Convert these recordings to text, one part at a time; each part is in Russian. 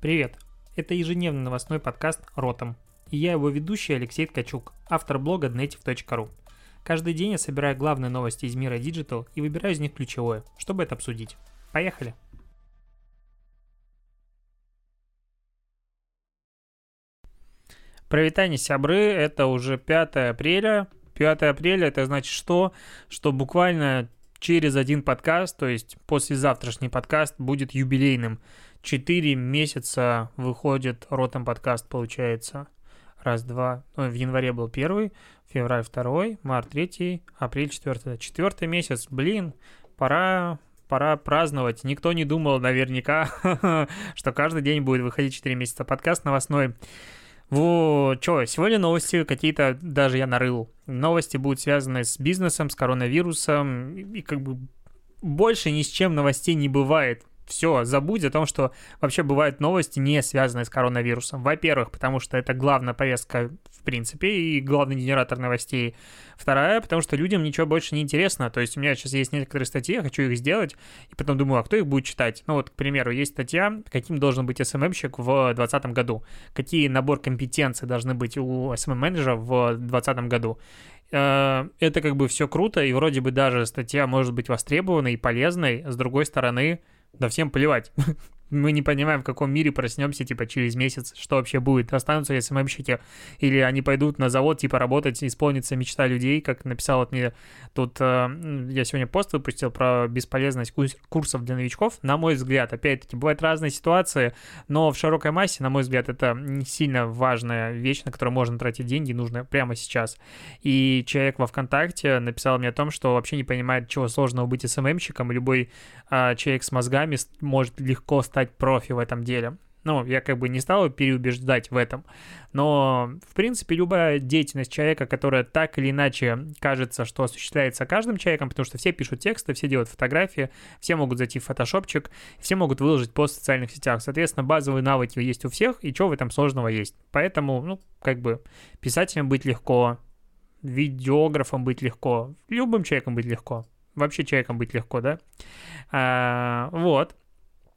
Привет! Это ежедневный новостной подкаст «Ротом». И я его ведущий Алексей Ткачук, автор блога dnetiv.ru. Каждый день я собираю главные новости из мира Digital и выбираю из них ключевое, чтобы это обсудить. Поехали! Провитание сябры, это уже 5 апреля. 5 апреля это значит что? Что буквально через один подкаст, то есть послезавтрашний подкаст будет юбилейным. Четыре месяца выходит ротом подкаст, получается. Раз, два. Ну, в январе был первый, февраль второй, март третий, апрель четвертый. Четвертый месяц, блин, пора пора праздновать. Никто не думал наверняка, что каждый день будет выходить 4 месяца подкаст новостной. Вот, что, сегодня новости какие-то даже я нарыл. Новости будут связаны с бизнесом, с коронавирусом, и как бы больше ни с чем новостей не бывает все, забудь о том, что вообще бывают новости, не связанные с коронавирусом. Во-первых, потому что это главная повестка в принципе и главный генератор новостей. Вторая, потому что людям ничего больше не интересно. То есть у меня сейчас есть некоторые статьи, я хочу их сделать, и потом думаю, а кто их будет читать? Ну вот, к примеру, есть статья, каким должен быть SMM-щик в 2020 году, какие набор компетенций должны быть у SMM-менеджера в 2020 году э, это как бы все круто, и вроде бы даже статья может быть востребованной и полезной, с другой стороны, да всем плевать. Мы не понимаем, в каком мире проснемся, типа, через месяц, что вообще будет. Останутся ли СММщики, или они пойдут на завод, типа, работать, исполнится мечта людей, как написал вот мне тут, э, я сегодня пост выпустил про бесполезность курсов для новичков. На мой взгляд, опять-таки, бывают разные ситуации, но в широкой массе, на мой взгляд, это не сильно важная вещь, на которую можно тратить деньги, нужно прямо сейчас. И человек во ВКонтакте написал мне о том, что вообще не понимает, чего сложного быть СММщиком, любой э, человек с мозгами может легко стать стать профи в этом деле. Ну, я как бы не стал переубеждать в этом. Но, в принципе, любая деятельность человека, которая так или иначе кажется, что осуществляется каждым человеком, потому что все пишут тексты, все делают фотографии, все могут зайти в фотошопчик, все могут выложить пост в социальных сетях. Соответственно, базовые навыки есть у всех, и что в этом сложного есть. Поэтому, ну, как бы, писателем быть легко, видеографом быть легко, любым человеком быть легко. Вообще человеком быть легко, да? А, вот.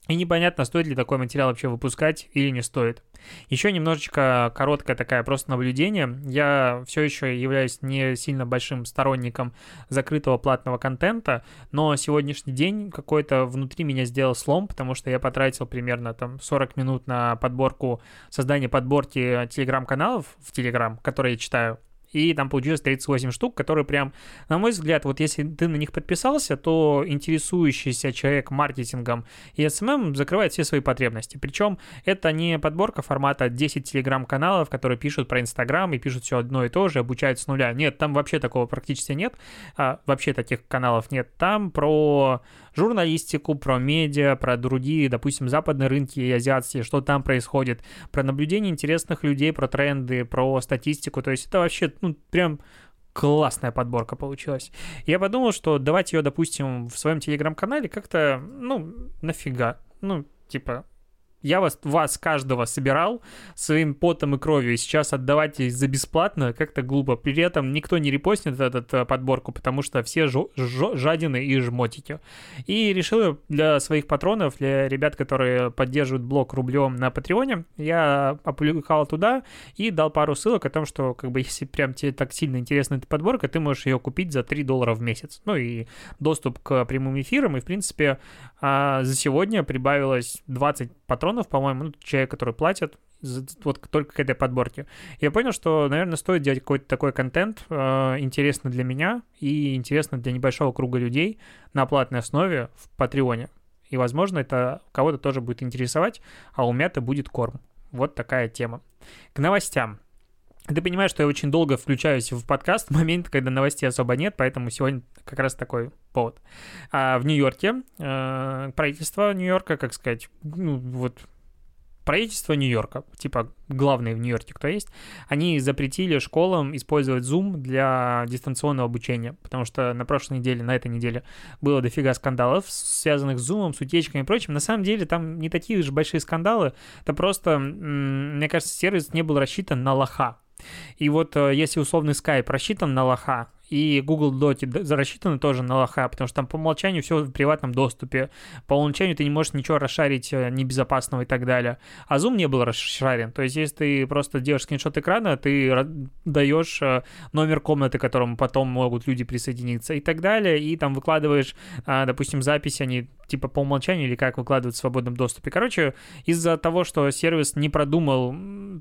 И непонятно, стоит ли такой материал вообще выпускать или не стоит. Еще немножечко короткое такое просто наблюдение. Я все еще являюсь не сильно большим сторонником закрытого платного контента, но сегодняшний день какой-то внутри меня сделал слом, потому что я потратил примерно там 40 минут на подборку, создание подборки телеграм-каналов в Телеграм, которые я читаю и там получилось 38 штук, которые прям, на мой взгляд, вот если ты на них подписался, то интересующийся человек маркетингом и SMM закрывает все свои потребности. Причем это не подборка формата 10 телеграм-каналов, которые пишут про Инстаграм и пишут все одно и то же, обучают с нуля. Нет, там вообще такого практически нет, а, вообще таких каналов нет. Там про журналистику, про медиа, про другие, допустим, западные рынки и азиатские, что там происходит, про наблюдение интересных людей, про тренды, про статистику. То есть это вообще, ну, прям классная подборка получилась. Я подумал, что давать ее, допустим, в своем телеграм-канале как-то, ну, нафига. Ну, типа, я вас, вас каждого собирал своим потом и кровью, и сейчас отдавать за бесплатно как-то глупо. При этом никто не репостнет эту э, подборку, потому что все жо- жо- жадины и жмотики. И решил для своих патронов, для ребят, которые поддерживают блог рублем на Патреоне, я опубликовал туда и дал пару ссылок о том, что как бы если прям тебе так сильно интересна эта подборка, ты можешь ее купить за 3 доллара в месяц. Ну и доступ к прямым эфирам, и в принципе а, за сегодня прибавилось 20 патронов, по-моему, ну, человек, который платит, вот только к этой подборке. Я понял, что, наверное, стоит делать какой-то такой контент, э, интересно для меня и интересно для небольшого круга людей на платной основе в Патреоне. И, возможно, это кого-то тоже будет интересовать, а у меня-то будет корм. Вот такая тема. К новостям. Ты понимаешь, что я очень долго включаюсь в подкаст в момент, когда новостей особо нет, поэтому сегодня как раз такой повод. А в Нью-Йорке э, правительство Нью-Йорка, как сказать, ну вот правительство Нью-Йорка, типа главные в Нью-Йорке, кто есть, они запретили школам использовать Zoom для дистанционного обучения, потому что на прошлой неделе, на этой неделе было дофига скандалов, связанных с Zoom, с утечками и прочим. На самом деле там не такие уж большие скандалы, это просто, мне кажется, сервис не был рассчитан на лоха. И вот э, если условный Skype рассчитан на лоха, и Google Доти рассчитаны тоже на лоха, потому что там по умолчанию все в приватном доступе. По умолчанию ты не можешь ничего расшарить э, небезопасного и так далее. А Zoom не был расшарен. То есть, если ты просто делаешь скриншот экрана, ты даешь э, номер комнаты, к которому потом могут люди присоединиться и так далее, и там выкладываешь, допустим, записи, они типа по умолчанию или как выкладывают в свободном доступе. Короче, из-за того, что сервис не продумал,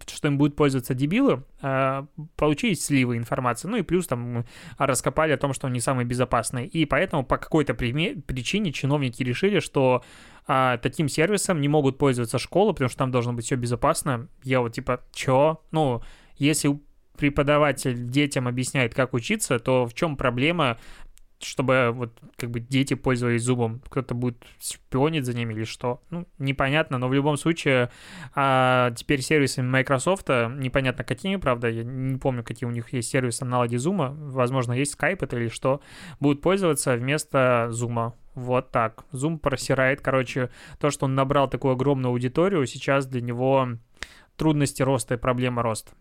что им будет пользоваться дебилы, а, получились сливы информации. Ну и плюс там раскопали о том, что он не самый безопасный. И поэтому по какой-то причине чиновники решили, что а, таким сервисом не могут пользоваться школы, потому что там должно быть все безопасно. Я вот типа, чё? Ну, если преподаватель детям объясняет, как учиться, то в чем проблема чтобы вот как бы дети пользовались зубом, кто-то будет шпионить за ними или что, ну, непонятно, но в любом случае а, теперь сервисы Microsoft, непонятно какими, правда, я не помню, какие у них есть сервисы аналоги Zoom, возможно, есть Skype это или что, будут пользоваться вместо Zoom. Вот так. Zoom просирает, короче, то, что он набрал такую огромную аудиторию, сейчас для него трудности роста и проблема роста.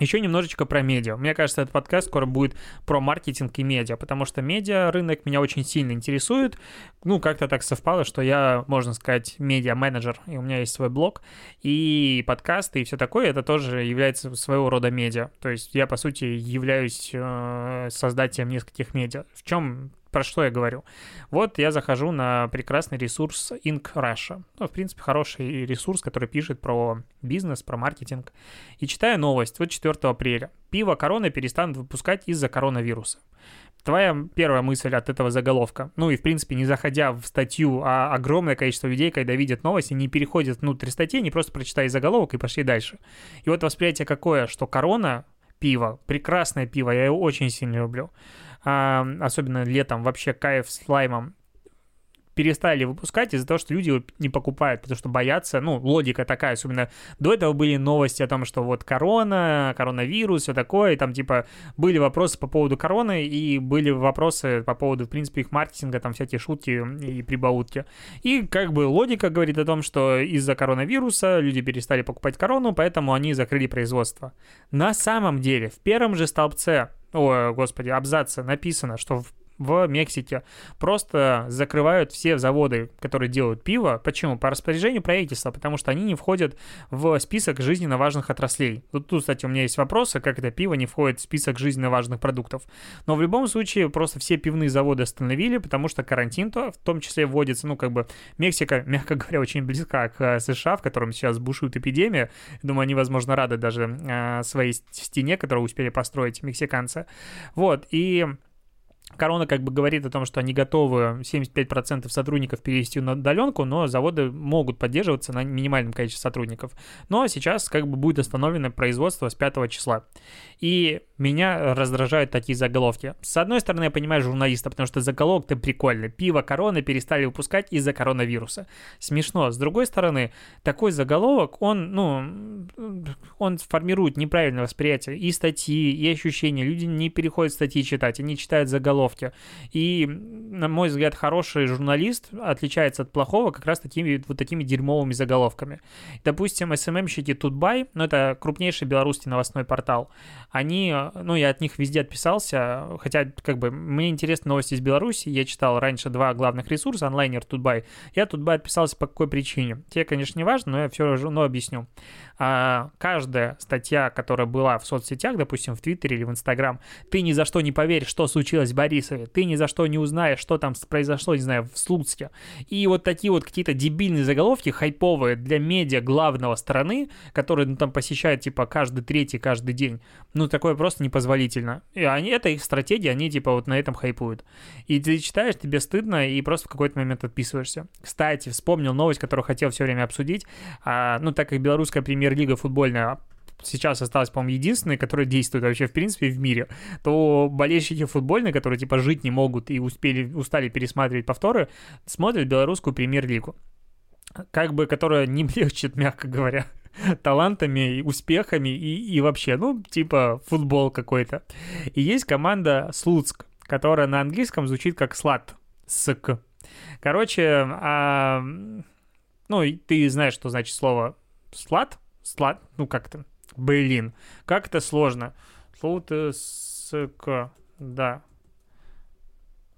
Еще немножечко про медиа. Мне кажется, этот подкаст скоро будет про маркетинг и медиа, потому что медиа рынок меня очень сильно интересует. Ну, как-то так совпало, что я, можно сказать, медиа-менеджер, и у меня есть свой блог, и подкасты, и все такое, это тоже является своего рода медиа. То есть я, по сути, являюсь э, создателем нескольких медиа. В чем про что я говорю? Вот я захожу на прекрасный ресурс Inc. Russia. Ну, в принципе, хороший ресурс, который пишет про бизнес, про маркетинг. И читаю новость. Вот 4 апреля. Пиво Корона перестанут выпускать из-за коронавируса. Твоя первая мысль от этого заголовка, ну и, в принципе, не заходя в статью, а огромное количество людей, когда видят новости, не переходят внутрь статьи, не просто прочитали заголовок и пошли дальше. И вот восприятие какое, что корона пиво, прекрасное пиво, я его очень сильно люблю а, особенно летом, вообще кайф с лаймом перестали выпускать из-за того, что люди его не покупают, потому что боятся, ну, логика такая, особенно до этого были новости о том, что вот корона, коронавирус, все такое, и там, типа, были вопросы по поводу короны, и были вопросы по поводу, в принципе, их маркетинга, там всякие шутки и прибаутки. И как бы логика говорит о том, что из-за коронавируса люди перестали покупать корону, поэтому они закрыли производство. На самом деле, в первом же столбце о, господи, абзаце написано, что в в Мексике просто закрывают все заводы, которые делают пиво. Почему? По распоряжению правительства, потому что они не входят в список жизненно важных отраслей. Тут, тут, кстати, у меня есть вопросы, как это пиво не входит в список жизненно важных продуктов. Но в любом случае просто все пивные заводы остановили, потому что карантин то в том числе вводится, ну, как бы Мексика, мягко говоря, очень близка к э, США, в котором сейчас бушует эпидемия. Думаю, они, возможно, рады даже э, своей стене, которую успели построить мексиканцы. Вот, и Корона как бы говорит о том, что они готовы 75% сотрудников перевести на удаленку, но заводы могут поддерживаться на минимальном количестве сотрудников. Но сейчас как бы будет остановлено производство с 5 числа. И меня раздражают такие заголовки. С одной стороны, я понимаю журналиста, потому что заголовок-то прикольный. Пиво короны перестали выпускать из-за коронавируса. Смешно. С другой стороны, такой заголовок, он, ну, он формирует неправильное восприятие и статьи, и ощущения. Люди не переходят статьи читать, они читают заголовки. И, на мой взгляд, хороший журналист отличается от плохого как раз такими вот такими дерьмовыми заголовками. Допустим, SMM-щики Тутбай, ну, это крупнейший белорусский новостной портал, они ну, я от них везде отписался, хотя, как бы, мне интересны новости из Беларуси, я читал раньше два главных ресурса, онлайнер, Тутбай, я Тутбай отписался по какой причине. Тебе, конечно, не важно, но я все равно объясню а, каждая статья, которая была в соцсетях, допустим, в Твиттере или в Инстаграм, ты ни за что не поверишь, что случилось в Борисове, ты ни за что не узнаешь, что там произошло, не знаю, в Слуцке. И вот такие вот какие-то дебильные заголовки, хайповые для медиа главного страны, которые ну, там посещают типа каждый третий, каждый день, ну такое просто непозволительно. И они, это их стратегия, они типа вот на этом хайпуют. И ты читаешь, тебе стыдно, и просто в какой-то момент отписываешься. Кстати, вспомнил новость, которую хотел все время обсудить. А, ну, так как белорусская премьер премьер-лига футбольная сейчас осталась, по-моему, единственной, которая действует вообще, в принципе, в мире, то болельщики футбольные, которые, типа, жить не могут и успели, устали пересматривать повторы, смотрят белорусскую премьер-лигу. Как бы, которая не блещет, мягко говоря, талантами успехами и, и вообще, ну, типа, футбол какой-то. И есть команда Слуцк, которая на английском звучит как слад. Ск. Короче, а, ну, ты знаешь, что значит слово слад, Слад... Ну, как то Блин. Как это сложно. Слово-то с... да.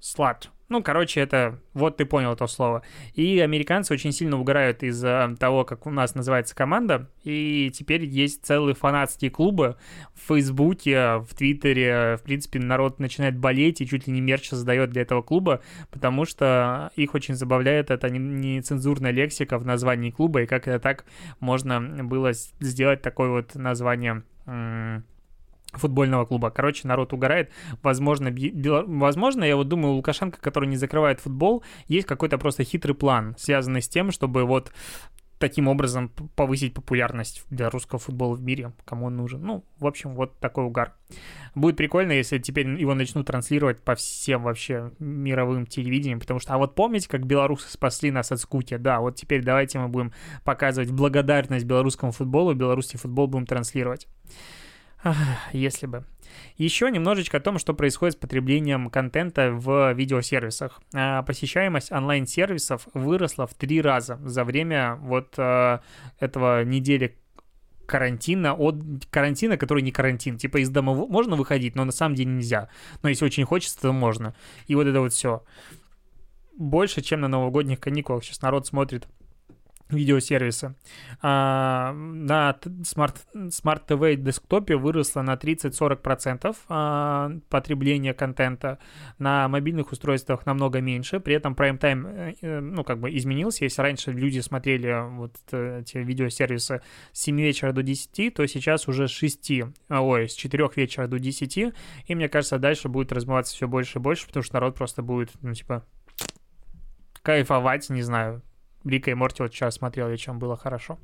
Slut. Ну, короче, это... Вот ты понял это слово. И американцы очень сильно угорают из-за того, как у нас называется команда. И теперь есть целые фанатские клубы в Фейсбуке, в Твиттере. В принципе, народ начинает болеть и чуть ли не мерч создает для этого клуба, потому что их очень забавляет эта нецензурная лексика в названии клуба, и как это так можно было сделать такое вот название футбольного клуба. Короче, народ угорает. Возможно, Бел... возможно, я вот думаю, у Лукашенко, который не закрывает футбол, есть какой-то просто хитрый план, связанный с тем, чтобы вот таким образом повысить популярность белорусского футбола в мире, кому он нужен. Ну, в общем, вот такой угар. Будет прикольно, если теперь его начнут транслировать по всем вообще мировым телевидениям, потому что, а вот помните, как белорусы спасли нас от скуки? Да, вот теперь давайте мы будем показывать благодарность белорусскому футболу, белорусский футбол будем транслировать. Если бы. Еще немножечко о том, что происходит с потреблением контента в видеосервисах. А, посещаемость онлайн-сервисов выросла в три раза за время вот э, этого недели карантина от карантина, который не карантин. Типа из дома можно выходить, но на самом деле нельзя. Но если очень хочется, то можно. И вот это вот все. Больше, чем на новогодних каникулах. Сейчас народ смотрит видеосервисы. А, на Smart, Smart TV десктопе выросло на 30-40% а, потребление контента, на мобильных устройствах намного меньше, при этом Prime Time, э, э, ну, как бы изменился, если раньше люди смотрели вот эти видеосервисы с 7 вечера до 10, то сейчас уже с 6, ой, с 4 вечера до 10, и мне кажется, дальше будет размываться все больше и больше, потому что народ просто будет, ну, типа, кайфовать, не знаю, Рика и Морти вот сейчас смотрел, и чем было хорошо.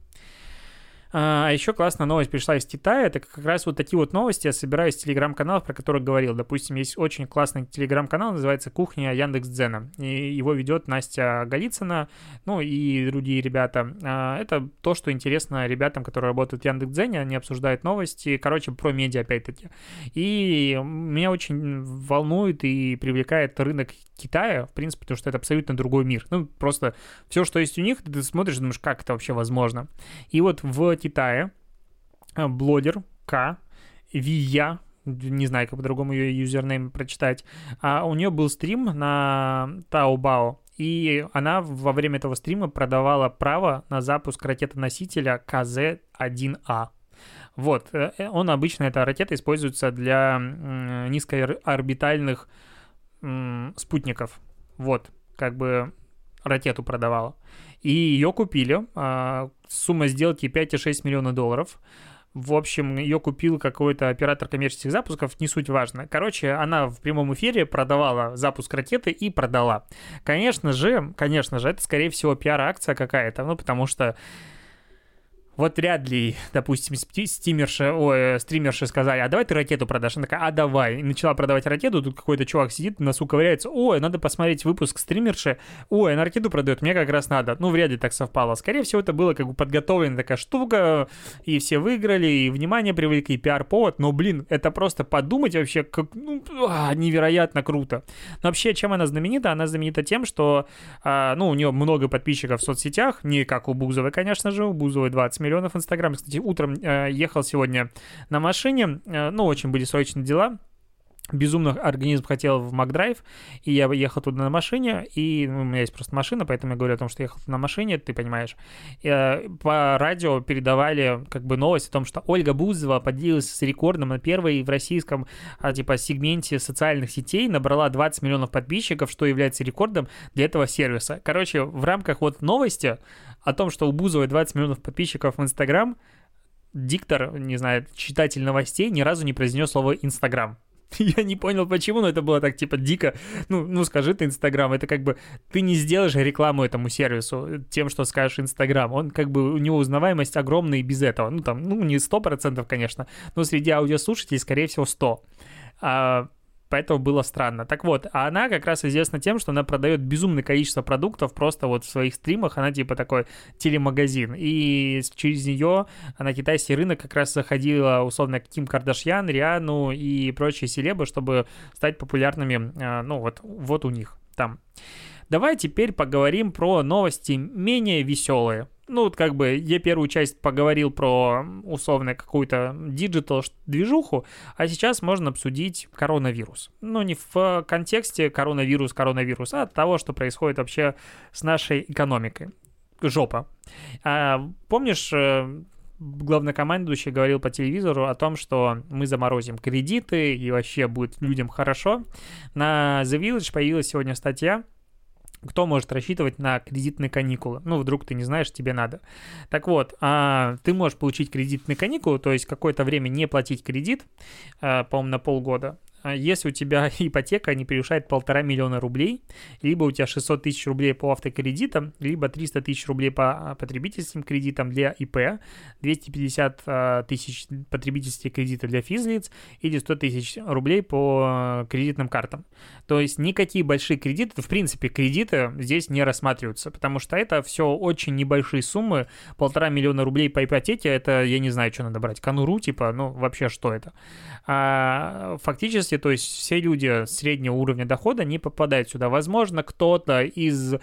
А, а еще классная новость пришла из Китая. Это как раз вот такие вот новости я собираю из телеграм-каналов, про которые говорил. Допустим, есть очень классный телеграм-канал, называется «Кухня Яндекс Дзена». И его ведет Настя Голицына, ну и другие ребята. А, это то, что интересно ребятам, которые работают в Яндекс Дзене. Они обсуждают новости, короче, про медиа опять-таки. И меня очень волнует и привлекает рынок Китая, в принципе, потому что это абсолютно другой мир. Ну, просто все, что есть у них, ты смотришь, думаешь, как это вообще возможно. И вот в Китае э, блогер К, Вия, не знаю, как по-другому ее юзернейм прочитать, а у нее был стрим на Taobao, и она во время этого стрима продавала право на запуск ракетоносителя КЗ-1А. Вот, э, э, он обычно, эта ракета используется для низкоорбитальных спутников. Вот, как бы ракету продавала. И ее купили. Сумма сделки 5,6 миллиона долларов. В общем, ее купил какой-то оператор коммерческих запусков, не суть важно. Короче, она в прямом эфире продавала запуск ракеты и продала. Конечно же, конечно же, это, скорее всего, пиар-акция какая-то, ну, потому что вот вряд ли, допустим, стимерши, ой, стримерши сказали, а давай ты ракету продашь. Она такая, а давай. И начала продавать ракету, тут какой-то чувак сидит, на носу ковыряется, ой, надо посмотреть выпуск стримерши, ой, она ракету продает, мне как раз надо. Ну, вряд ли так совпало. Скорее всего, это было как бы подготовленная такая штука, и все выиграли, и внимание привлекли, и пиар-повод, но, блин, это просто подумать вообще, как, ну, а, невероятно круто. Но вообще, чем она знаменита? Она знаменита тем, что, а, ну, у нее много подписчиков в соцсетях, не как у Бузовой, конечно же, у Бузовой 20 миллионов Инстаграм. Кстати, утром э, ехал сегодня на машине, э, ну, очень были срочные дела, безумно организм хотел в Макдрайв, и я ехал туда на машине, и ну, у меня есть просто машина, поэтому я говорю о том, что ехал на машине, ты понимаешь. И, э, по радио передавали как бы новость о том, что Ольга Бузова поделилась с рекордом на первой в российском а, типа сегменте социальных сетей, набрала 20 миллионов подписчиков, что является рекордом для этого сервиса. Короче, в рамках вот новости о том, что у Бузовой 20 миллионов подписчиков в Инстаграм, диктор, не знаю, читатель новостей ни разу не произнес слово Инстаграм. Я не понял, почему, но это было так, типа, дико. Ну, ну скажи ты Инстаграм, это как бы ты не сделаешь рекламу этому сервису тем, что скажешь Инстаграм. Он как бы, у него узнаваемость огромная и без этого. Ну, там, ну, не сто процентов, конечно, но среди аудиослушателей, скорее всего, 100. А, поэтому было странно. Так вот, а она как раз известна тем, что она продает безумное количество продуктов просто вот в своих стримах, она типа такой телемагазин, и через нее на китайский рынок как раз заходила условно Ким Кардашьян, Рианну и прочие селебы, чтобы стать популярными, а, ну вот, вот у них там. Давай теперь поговорим про новости менее веселые. Ну, вот как бы я первую часть поговорил про условно какую-то digital движуху, а сейчас можно обсудить коронавирус. Ну, не в контексте коронавирус, коронавирус, а от того, что происходит вообще с нашей экономикой. Жопа. А, помнишь, э, главнокомандующий говорил по телевизору о том, что мы заморозим кредиты и вообще будет людям хорошо. На The Village появилась сегодня статья, кто может рассчитывать на кредитные каникулы? Ну, вдруг ты не знаешь, тебе надо. Так вот, а, ты можешь получить кредитные каникулы, то есть какое-то время не платить кредит, а, по-моему, на полгода, если у тебя ипотека не превышает полтора миллиона рублей, либо у тебя 600 тысяч рублей по автокредитам, либо 300 тысяч рублей по а, потребительским кредитам для ИП, 250 а, тысяч потребительских кредитов для физлиц или 100 тысяч рублей по кредитным картам. То есть никакие большие кредиты, в принципе, кредиты здесь не рассматриваются, потому что это все очень небольшие суммы, полтора миллиона рублей по ипотеке, это, я не знаю, что надо брать, конуру, типа, ну, вообще, что это? А, фактически то есть все люди среднего уровня дохода не попадают сюда. Возможно, кто-то из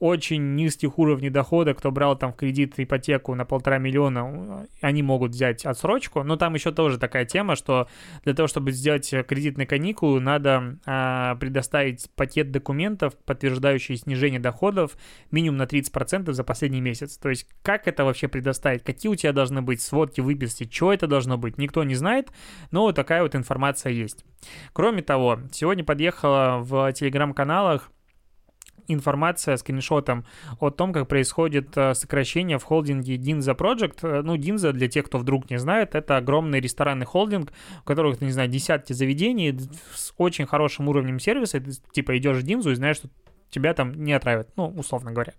очень низких уровней дохода, кто брал там в кредит ипотеку на полтора миллиона, они могут взять отсрочку. Но там еще тоже такая тема, что для того, чтобы сделать кредитные каникулы, надо а, предоставить пакет документов, подтверждающий снижение доходов минимум на 30% за последний месяц. То есть как это вообще предоставить, какие у тебя должны быть сводки выписки, что это должно быть, никто не знает, но такая вот информация есть. Кроме того, сегодня подъехала в телеграм-каналах информация скриншотом о том, как происходит э, сокращение в холдинге Dinza Project. Э, ну, Dinza, для тех, кто вдруг не знает, это огромный ресторанный холдинг, у которых, не знаю, десятки заведений с очень хорошим уровнем сервиса. Ты, типа, идешь в Динзу и знаешь, что тебя там не отравят, ну, условно говоря.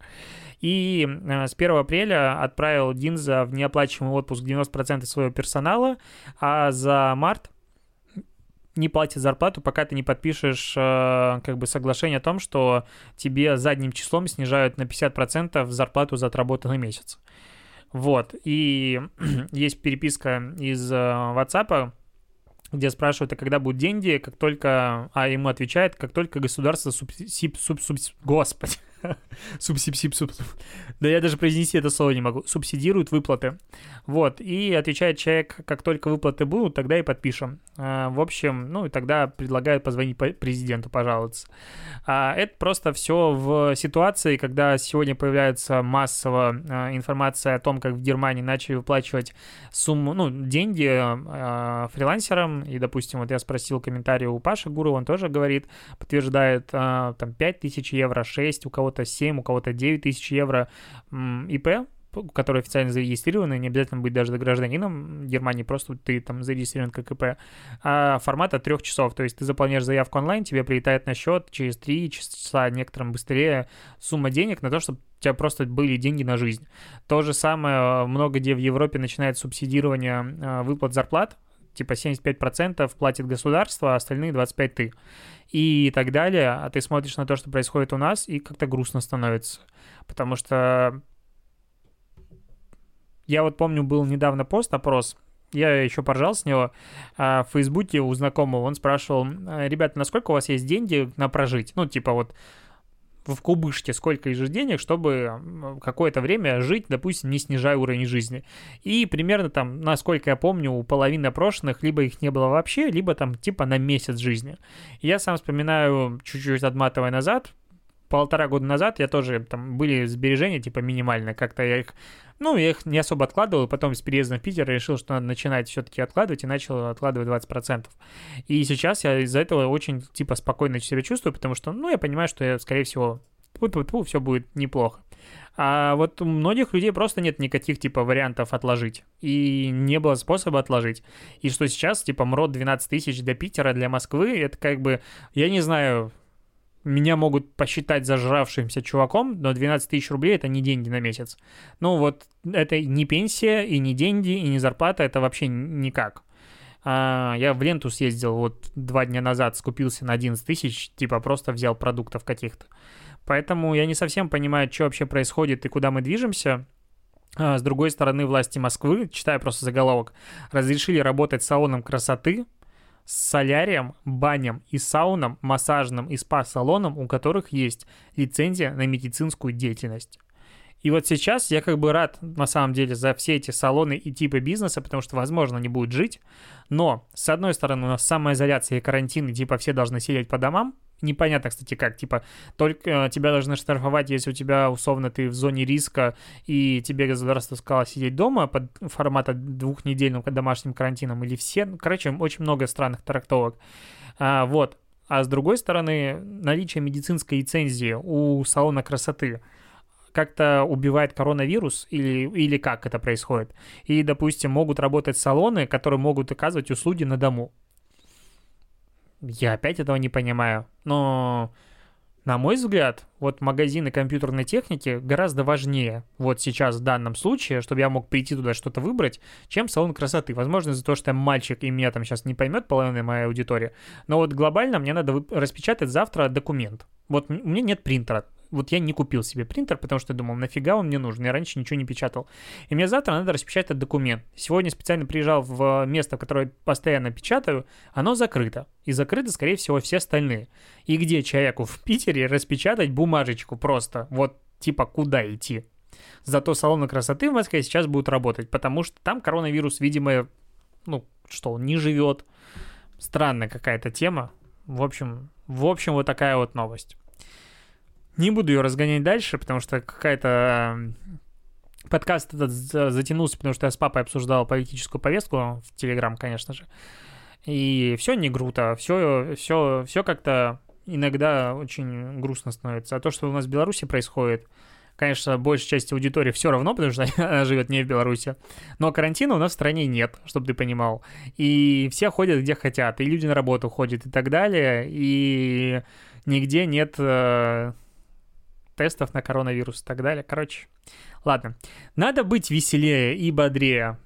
И э, с 1 апреля отправил Динза в неоплачиваемый отпуск 90% своего персонала, а за март не платит зарплату, пока ты не подпишешь э, как бы соглашение о том, что тебе задним числом снижают на 50% зарплату за отработанный месяц. Вот, и есть переписка из э, WhatsApp, где спрашивают, а когда будут деньги, как только, а ему отвечает, как только государство субсип, суб, суб, господи, субсип, суб, да я даже произнести это слово не могу, субсидируют выплаты. Вот, и отвечает человек, как только выплаты будут, тогда и подпишем. А, в общем, ну и тогда предлагают позвонить президенту, пожаловаться. А, это просто все в ситуации, когда сегодня появляется массово а, информация о том, как в Германии начали выплачивать сумму, ну, деньги фрилансерам, и, допустим, вот я спросил комментарий у Паши Гурова, он тоже говорит, подтверждает, там, 5 тысяч евро, 6, у кого-то 7, у кого-то 9 тысяч евро ИП, который официально зарегистрированы, не обязательно быть даже гражданином Германии, просто ты там зарегистрирован как ИП, а формат трех часов, то есть ты заполняешь заявку онлайн, тебе прилетает на счет через три часа, некоторым быстрее сумма денег на то, чтобы у тебя просто были деньги на жизнь. То же самое много где в Европе начинает субсидирование а, выплат зарплат, типа 75% платит государство, а остальные 25% ты. И так далее. А ты смотришь на то, что происходит у нас, и как-то грустно становится. Потому что я вот помню, был недавно пост, опрос, я еще поржал с него, а в Фейсбуке у знакомого он спрашивал, «А, ребята, насколько у вас есть деньги на прожить? Ну, типа вот в кубышке сколько же денег, чтобы какое-то время жить, допустим, не снижая уровень жизни. И примерно там, насколько я помню, у половины опрошенных либо их не было вообще, либо там типа на месяц жизни. я сам вспоминаю, чуть-чуть отматывая назад, полтора года назад я тоже, там были сбережения, типа минимально, как-то я их, ну, я их не особо откладывал, потом с переездом в Питер решил, что надо начинать все-таки откладывать, и начал откладывать 20%. И сейчас я из-за этого очень, типа, спокойно себя чувствую, потому что, ну, я понимаю, что я, скорее всего, тьфу все будет неплохо. А вот у многих людей просто нет никаких, типа, вариантов отложить. И не было способа отложить. И что сейчас, типа, МРОД 12 тысяч до Питера, для Москвы, это как бы, я не знаю, меня могут посчитать зажравшимся чуваком, но 12 тысяч рублей это не деньги на месяц. Ну вот это не пенсия, и не деньги, и не зарплата, это вообще никак. А, я в ленту съездил вот два дня назад, скупился на 11 тысяч, типа просто взял продуктов каких-то. Поэтому я не совсем понимаю, что вообще происходит и куда мы движемся. А, с другой стороны, власти Москвы, читаю просто заголовок, разрешили работать салоном красоты, с солярием, баням и сауном, массажным и спа-салоном, у которых есть лицензия на медицинскую деятельность. И вот сейчас я как бы рад, на самом деле, за все эти салоны и типы бизнеса, потому что, возможно, они будут жить. Но, с одной стороны, у нас самоизоляция и карантин, и типа все должны сидеть по домам. Непонятно, кстати, как, типа, только э, тебя должны штрафовать, если у тебя, условно, ты в зоне риска, и тебе государство сказало сидеть дома под формата двухнедельным домашним карантином, или все, ну, короче, очень много странных трактовок. А, вот. А с другой стороны, наличие медицинской лицензии у салона красоты – как-то убивает коронавирус или, или как это происходит. И, допустим, могут работать салоны, которые могут оказывать услуги на дому. Я опять этого не понимаю. Но, на мой взгляд, вот магазины компьютерной техники гораздо важнее вот сейчас в данном случае, чтобы я мог прийти туда что-то выбрать, чем салон красоты. Возможно, из-за того, что я мальчик, и меня там сейчас не поймет половина моей аудитории. Но вот глобально мне надо распечатать завтра документ. Вот у меня нет принтера вот я не купил себе принтер, потому что думал, нафига он мне нужен, я раньше ничего не печатал. И мне завтра надо распечатать документ. Сегодня специально приезжал в место, в которое постоянно печатаю, оно закрыто. И закрыты, скорее всего, все остальные. И где человеку в Питере распечатать бумажечку просто, вот типа куда идти. Зато салоны красоты в Москве сейчас будут работать, потому что там коронавирус, видимо, ну, что, не живет. Странная какая-то тема. В общем, в общем, вот такая вот новость. Не буду ее разгонять дальше, потому что какая-то подкаст этот затянулся, потому что я с папой обсуждал политическую повестку в Телеграм, конечно же. И все не круто, все, все, все как-то иногда очень грустно становится. А то, что у нас в Беларуси происходит, конечно, большей части аудитории все равно, потому что она живет не в Беларуси. Но карантина у нас в стране нет, чтобы ты понимал. И все ходят где хотят, и люди на работу ходят и так далее. И нигде нет э, тестов на коронавирус и так далее. Короче, ладно. Надо быть веселее и бодрее.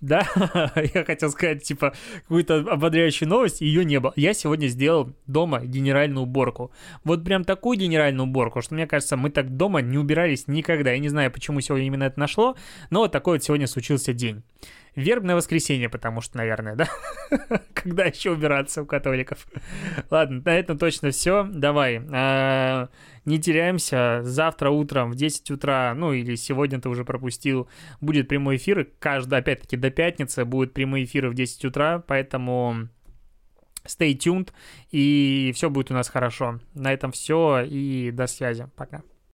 Да, я хотел сказать, типа, какую-то ободряющую новость, ее не было. Я сегодня сделал дома генеральную уборку. Вот прям такую генеральную уборку, что, мне кажется, мы так дома не убирались никогда. Я не знаю, почему сегодня именно это нашло, но вот такой вот сегодня случился день. Вербное воскресенье, потому что, наверное, да? Когда еще убираться у католиков? Ладно, на этом точно все. Давай, а, не теряемся. Завтра утром в 10 утра, ну или сегодня ты уже пропустил, будет прямой эфир. Каждый, опять-таки, до пятницы будут прямые эфиры в 10 утра, поэтому stay tuned, и все будет у нас хорошо. На этом все, и до связи. Пока.